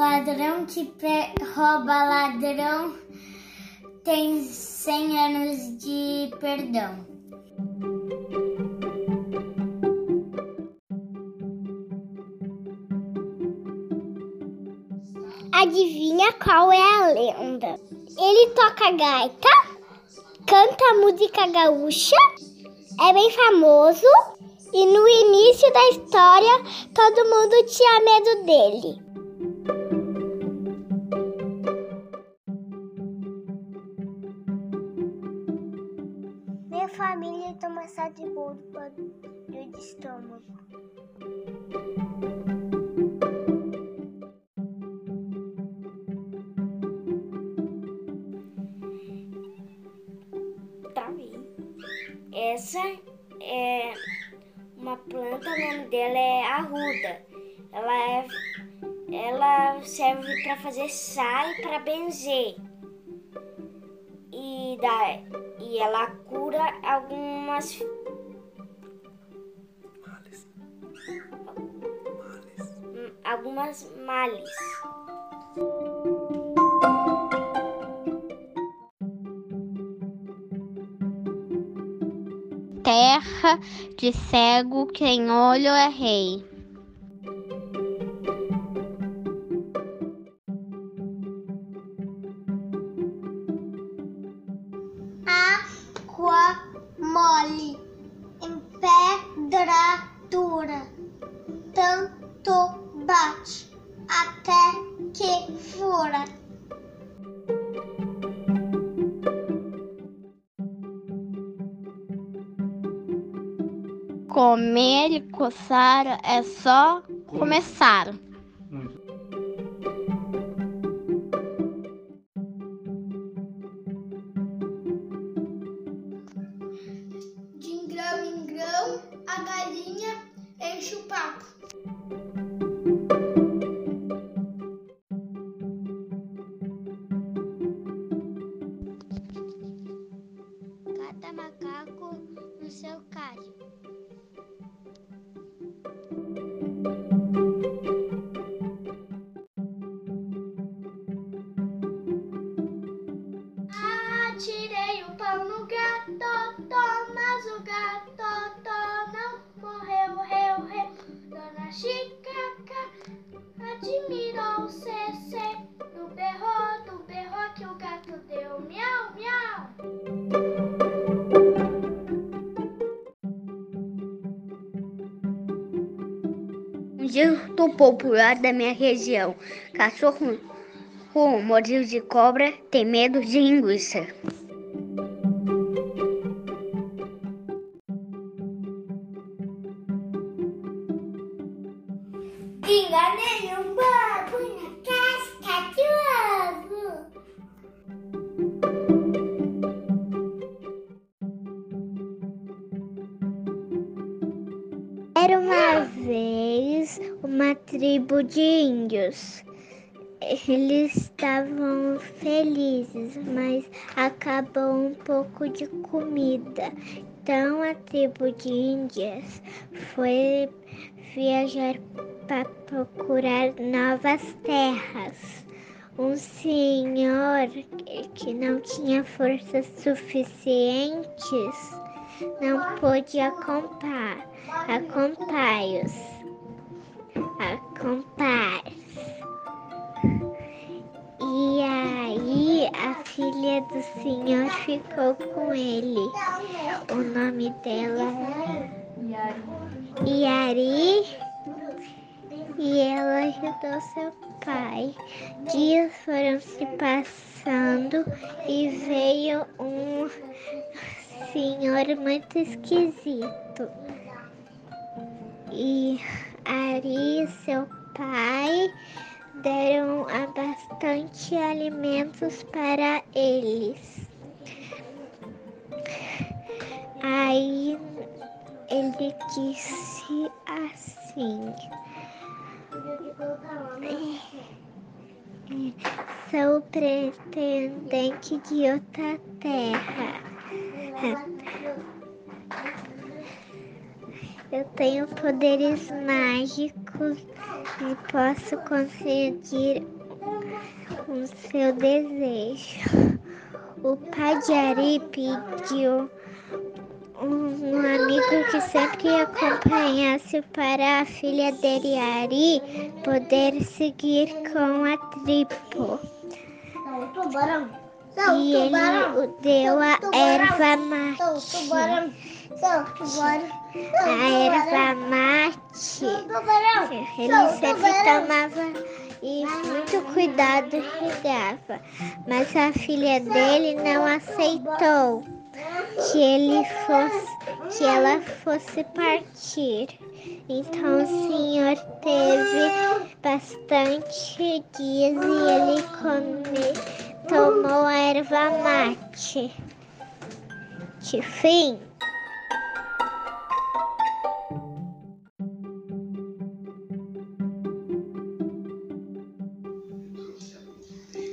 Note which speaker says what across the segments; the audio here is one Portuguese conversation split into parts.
Speaker 1: ladrão que rouba ladrão tem 100 anos de perdão.
Speaker 2: Adivinha qual é a lenda? Ele toca gaita, canta música gaúcha, é bem famoso e no início da história todo mundo tinha medo dele. De estômago.
Speaker 3: Essa é uma planta, o nome dela é arruda. Ela, é, ela serve para fazer chá e para benzer. E, dá, e ela cura algumas algumas males.
Speaker 4: terra de cego, quem olho é rei.
Speaker 2: Água mole em pedra dura,
Speaker 4: Comer e coçar é só começar. Um jeito popular da minha região. Cachorro com mordido de cobra tem medo de linguiça.
Speaker 2: Tribo de índios. Eles estavam felizes, mas acabou um pouco de comida. Então a tribo de índias foi viajar para procurar novas terras. Um senhor que não tinha forças suficientes não pôde acompanhar acompanhos. Acompanhar. E aí a filha do senhor ficou com ele. O nome dela é Yari. E ela ajudou seu pai. Dias foram se passando e veio um senhor muito esquisito. E Ari e seu pai deram bastante alimentos para eles. Aí ele disse assim. Sou pretendente de outra terra. Eu tenho poderes mágicos e posso conseguir o seu desejo. O pai de Ari pediu um amigo que sempre acompanhasse para a filha dele, Ari, poder seguir com a tribo. E ele deu a erva mate. A erva mate. Ele sempre tomava e muito cuidado regava. Mas a filha dele não aceitou que ele fosse que ela fosse partir. Então o senhor teve bastante dias e ele come, erva mate. Que fim.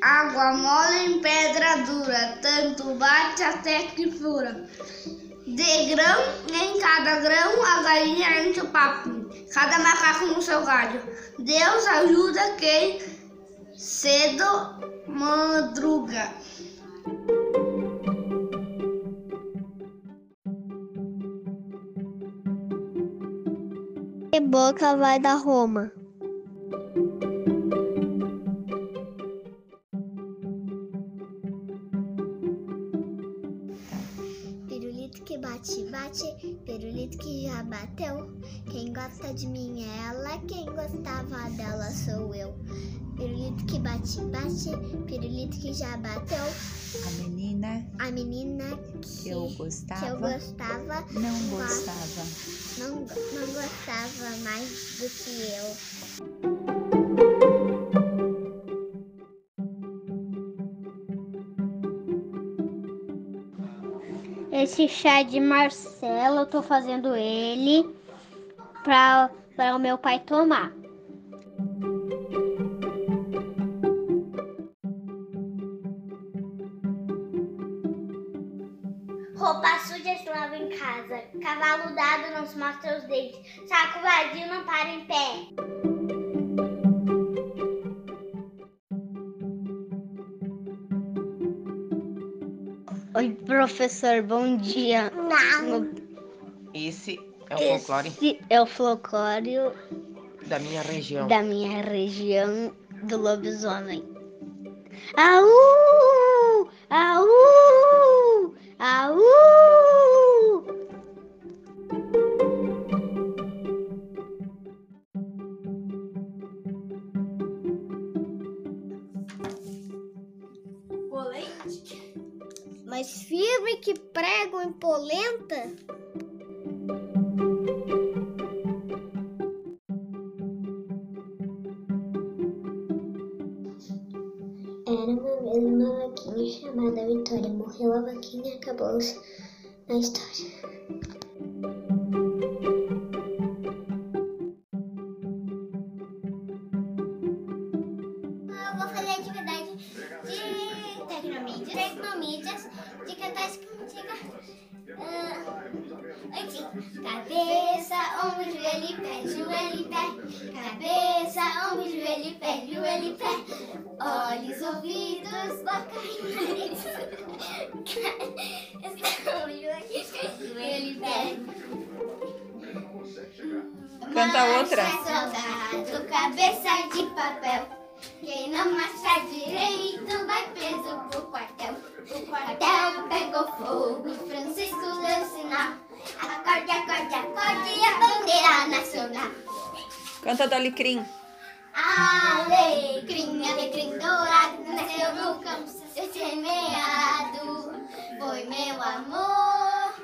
Speaker 1: Água mole em pedra dura, tanto bate até que fura. De grão em cada grão, a galinha enche o papo, cada macaco no seu galho. Deus ajuda quem cedo madruga.
Speaker 2: Boca vai da Roma.
Speaker 4: Pirulito que bate, bate, pirulito que já bateu. Quem gosta de mim é ela, quem gostava dela sou eu. Pirulito que bate, bate, pirulito que já bateu.
Speaker 5: A menina
Speaker 4: A menina que,
Speaker 5: que eu
Speaker 4: que
Speaker 5: gostava
Speaker 4: eu gostava
Speaker 5: não gostava.
Speaker 4: não, não gostava mais do que eu.
Speaker 2: Esse chá de Marcelo, eu tô fazendo ele para para o meu pai tomar.
Speaker 6: Não se mostra os dentes. Saco vazio não para em pé.
Speaker 7: Oi, professor, bom dia.
Speaker 8: Esse é o folclore
Speaker 7: Esse é o folclore
Speaker 8: da minha região.
Speaker 7: da minha região do lobisomem. Au! Au!
Speaker 4: Prego em polenta. Era uma vez uma vaquinha chamada Vitória. Morreu a vaquinha e acabou a história. Ombro, joelho e pé, joelho e pé. Olhos, ouvidos, boca e nariz. Joelho e pé.
Speaker 5: Canta outra.
Speaker 4: Soldado, cabeça de papel. Quem não marcha direito vai preso pro quartel. O quartel pegou fogo, Francisco deu sinal. Acorde, acorde, acorde a bandeira nacional.
Speaker 5: Canta do Alecrim.
Speaker 4: Alecrim, alecrim dourado, nasceu no campo, ser semeado. Foi meu amor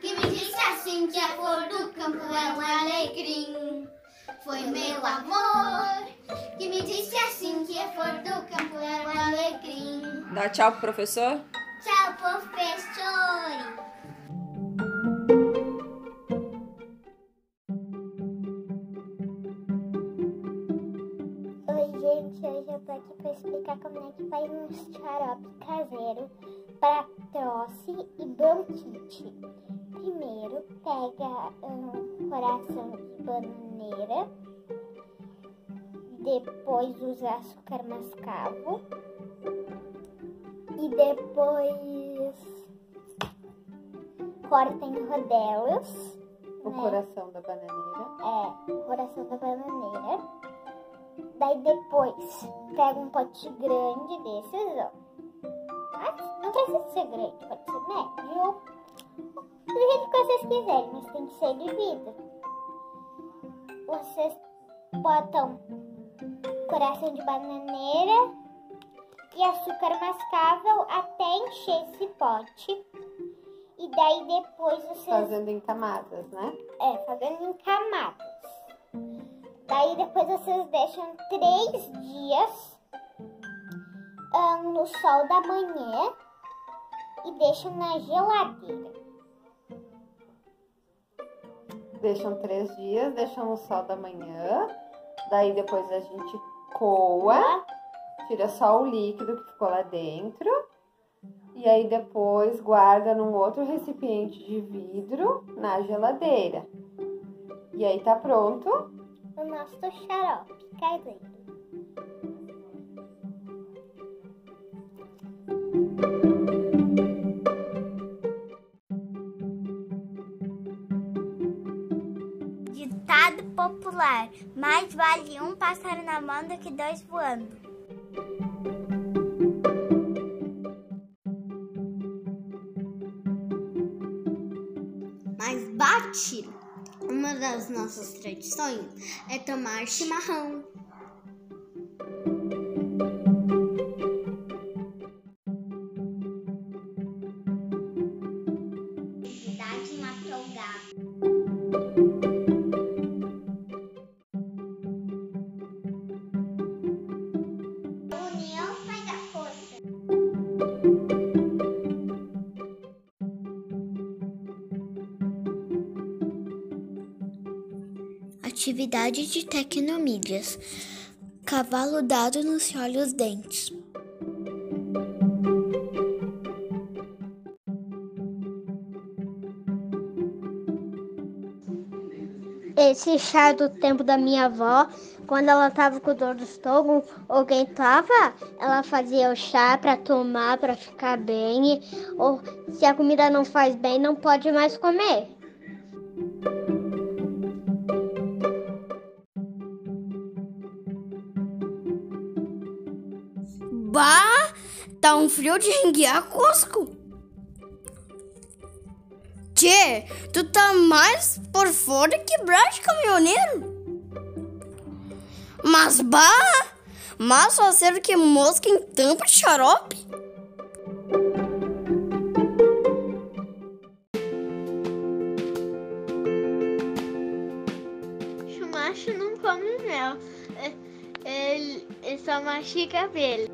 Speaker 4: que me disse assim que a flor do campo é um alecrim. Foi meu amor que me disse assim que a flor do campo era um alecrim.
Speaker 5: Dá tchau pro professor.
Speaker 4: Tchau, professor. Explicar como é que faz um xarope caseiro para tosse e bronquite. Primeiro, pega um coração de bananeira
Speaker 9: depois usa açúcar mascavo e depois corta em rodelos.
Speaker 10: O
Speaker 9: né?
Speaker 10: coração da bananeira.
Speaker 9: É, o coração da bananeira. Daí depois pega um pote grande desses, ó. Ah, não precisa ser grande, pode ser médio ou do jeito que vocês quiserem, mas tem que ser de vidro. Vocês botam coração de bananeira e açúcar mascável até encher esse pote. E daí depois vocês
Speaker 10: Fazendo em camadas, né?
Speaker 9: é, fazendo em camadas. Daí depois vocês deixam três dias ahn, no sol da manhã e deixam na geladeira.
Speaker 10: Deixam três dias, deixam no sol da manhã. Daí depois a gente coa, tira só o líquido que ficou lá dentro. E aí depois guarda num outro recipiente de vidro na geladeira. E aí tá pronto.
Speaker 9: O nosso xarope caseiro.
Speaker 3: Ditado popular: mais vale um pássaro na mão do que dois voando.
Speaker 1: Uma das nossas tradições é tomar chimarrão.
Speaker 4: Atividade de tecnomídias. Cavalo dado nos se olha os dentes. Esse chá do tempo da minha avó, quando ela tava com dor do estômago, alguém tava, ela fazia o chá para tomar, para ficar bem. Ou se a comida não faz bem, não pode mais comer.
Speaker 1: Tá um frio de renguear cusco. Tchê, tu tá mais por fora que braço caminhoneiro. Mas bah! Mais faceiro que mosca em tampa de xarope.
Speaker 9: O macho não come mel. Ele, ele só mastiga abelha.